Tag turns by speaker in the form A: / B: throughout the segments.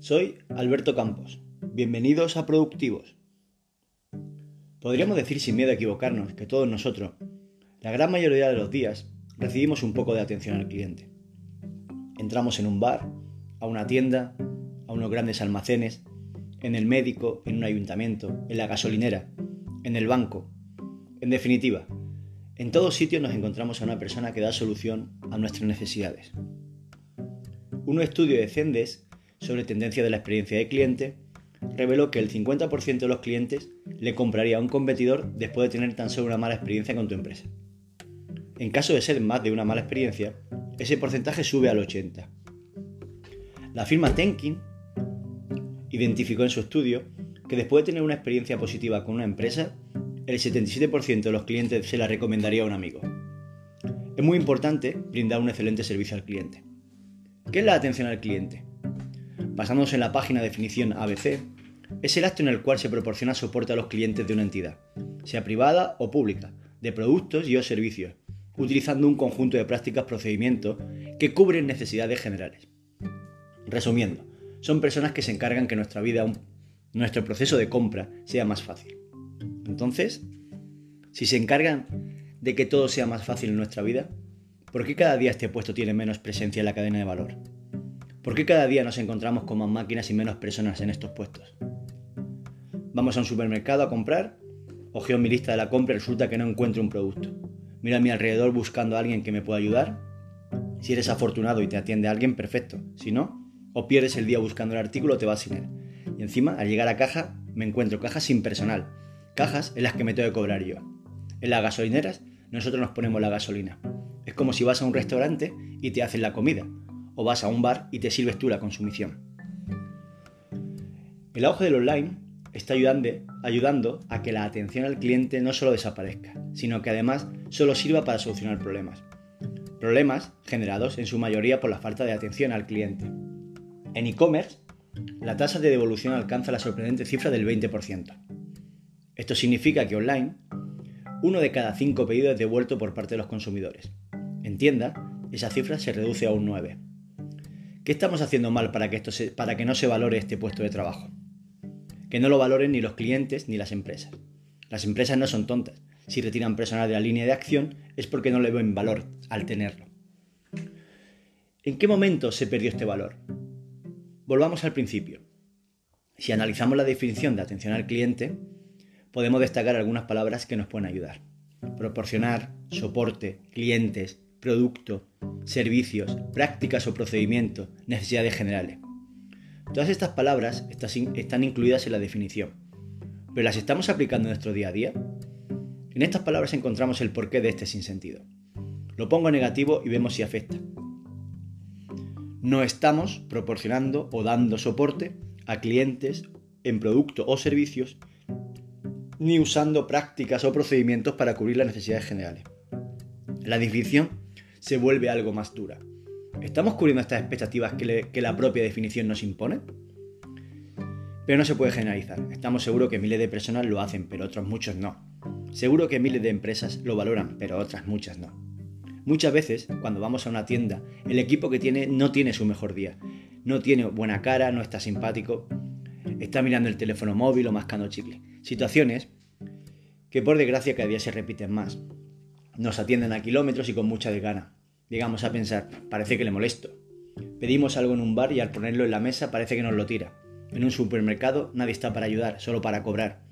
A: Soy Alberto Campos. Bienvenidos a Productivos. Podríamos decir sin miedo a equivocarnos que todos nosotros, la gran mayoría de los días, recibimos un poco de atención al cliente. Entramos en un bar, a una tienda, a unos grandes almacenes, en el médico, en un ayuntamiento, en la gasolinera, en el banco. En definitiva, en todos sitios nos encontramos a una persona que da solución a nuestras necesidades. Un estudio de Cendes sobre tendencia de la experiencia de cliente reveló que el 50% de los clientes le compraría a un competidor después de tener tan solo una mala experiencia con tu empresa. En caso de ser más de una mala experiencia, ese porcentaje sube al 80%. La firma Tenkin identificó en su estudio que después de tener una experiencia positiva con una empresa, el 77% de los clientes se la recomendaría a un amigo. Es muy importante brindar un excelente servicio al cliente. ¿Qué es la atención al cliente? Basándose en la página definición ABC, es el acto en el cual se proporciona soporte a los clientes de una entidad, sea privada o pública, de productos y o servicios, utilizando un conjunto de prácticas procedimientos que cubren necesidades generales. Resumiendo, son personas que se encargan que nuestra vida, nuestro proceso de compra sea más fácil. Entonces, si se encargan de que todo sea más fácil en nuestra vida, ¿por qué cada día este puesto tiene menos presencia en la cadena de valor? ¿Por qué cada día nos encontramos con más máquinas y menos personas en estos puestos? Vamos a un supermercado a comprar, ojeo mi lista de la compra y resulta que no encuentro un producto. Miro a mi alrededor buscando a alguien que me pueda ayudar. Si eres afortunado y te atiende alguien, perfecto. Si no, o pierdes el día buscando el artículo o te vas sin él. Y encima, al llegar a caja, me encuentro cajas sin personal, cajas en las que me tengo que cobrar yo. En las gasolineras, nosotros nos ponemos la gasolina. Es como si vas a un restaurante y te hacen la comida, o vas a un bar y te sirves tú la consumición. El auge del online está ayudando, a que la atención al cliente no solo desaparezca, sino que además solo sirva para solucionar problemas. Problemas generados en su mayoría por la falta de atención al cliente. En e-commerce, la tasa de devolución alcanza la sorprendente cifra del 20%. Esto significa que online, uno de cada cinco pedidos es devuelto por parte de los consumidores. En tienda, esa cifra se reduce a un 9%. ¿Qué estamos haciendo mal para que, esto para que no se valore este puesto de trabajo? Que no lo valoren ni los clientes ni las empresas. Las empresas no son tontas. Si retiran personal de la línea de acción es porque no le ven valor al tenerlo. ¿En qué momento se perdió este valor? Volvamos al principio. Si analizamos la definición de atención al cliente, podemos destacar algunas palabras que nos pueden ayudar. Proporcionar, soporte, clientes, producto, servicios, prácticas o procedimientos, necesidades generales. Todas estas palabras están incluidas en la definición, pero las estamos aplicando en nuestro día a día. En estas palabras encontramos el porqué de este sinsentido. Lo pongo en negativo y vemos si afecta. No estamos proporcionando o dando soporte a clientes en producto o servicios, ni usando prácticas o procedimientos para cubrir las necesidades generales. La definición se vuelve algo más dura. ¿Estamos cubriendo estas expectativas que, la propia definición nos impone? Pero no se puede generalizar. Estamos seguros que miles de personas lo hacen, pero otros muchos no. Seguro que miles de empresas lo valoran, pero otras muchas no. Muchas veces, cuando vamos a una tienda, el equipo que tiene no tiene su mejor día. No tiene buena cara, no está simpático, está mirando el teléfono móvil o mascando chicle. Situaciones que por desgracia cada día se repiten más. Nos atienden a kilómetros y con mucha desgana. Llegamos a pensar, parece que le molesto. Pedimos algo en un bar y al ponerlo en la mesa parece que nos lo tira. En un supermercado nadie está para ayudar, solo para cobrar.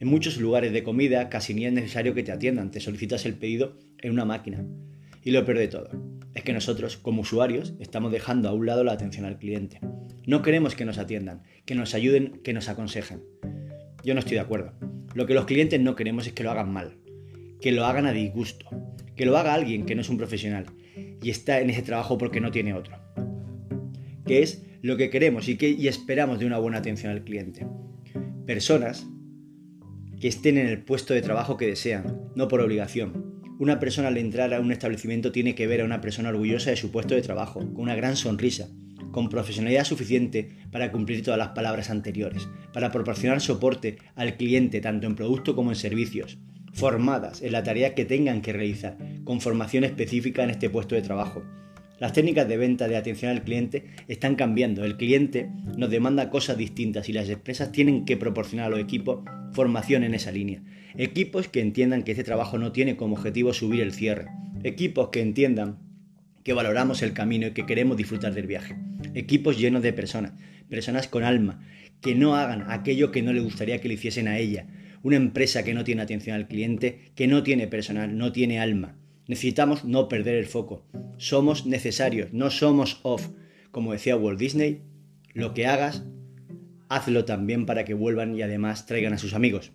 A: En muchos lugares de comida casi ni es necesario que te atiendan, te solicitas el pedido en una máquina. Y lo peor de todo, es que nosotros, como usuarios, estamos dejando a un lado la atención al cliente. No queremos que nos atiendan, que nos ayuden, que nos aconsejen. Yo no estoy de acuerdo. Lo que los clientes no queremos es que lo hagan mal que lo hagan a disgusto, que lo haga alguien que no es un profesional y está en ese trabajo porque no tiene otro. Que es lo que queremos y, que, y esperamos de una buena atención al cliente. Personas que estén en el puesto de trabajo que desean, no por obligación. Una persona al entrar a un establecimiento tiene que ver a una persona orgullosa de su puesto de trabajo, con una gran sonrisa, con profesionalidad suficiente para cumplir todas las palabras anteriores, para proporcionar soporte al cliente tanto en producto como en servicios, formadas en la tarea que tengan que realizar, con formación específica en este puesto de trabajo. Las técnicas de venta de atención al cliente están cambiando. El cliente nos demanda cosas distintas y las empresas tienen que proporcionar a los equipos formación en esa línea. Equipos que entiendan que este trabajo no tiene como objetivo subir el cierre. Equipos que entiendan que valoramos el camino y que queremos disfrutar del viaje. Equipos llenos de personas, personas con alma, que no hagan aquello que no le gustaría que le hiciesen a ella. Una empresa que no tiene atención al cliente, que no tiene personal, no tiene alma. Necesitamos no perder el foco. Somos necesarios, no somos off. Como decía Walt Disney, lo que hagas, hazlo también para que vuelvan y además traigan a sus amigos.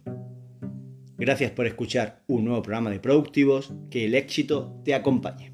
A: Gracias por escuchar un nuevo programa de Productivos, que el éxito te acompañe.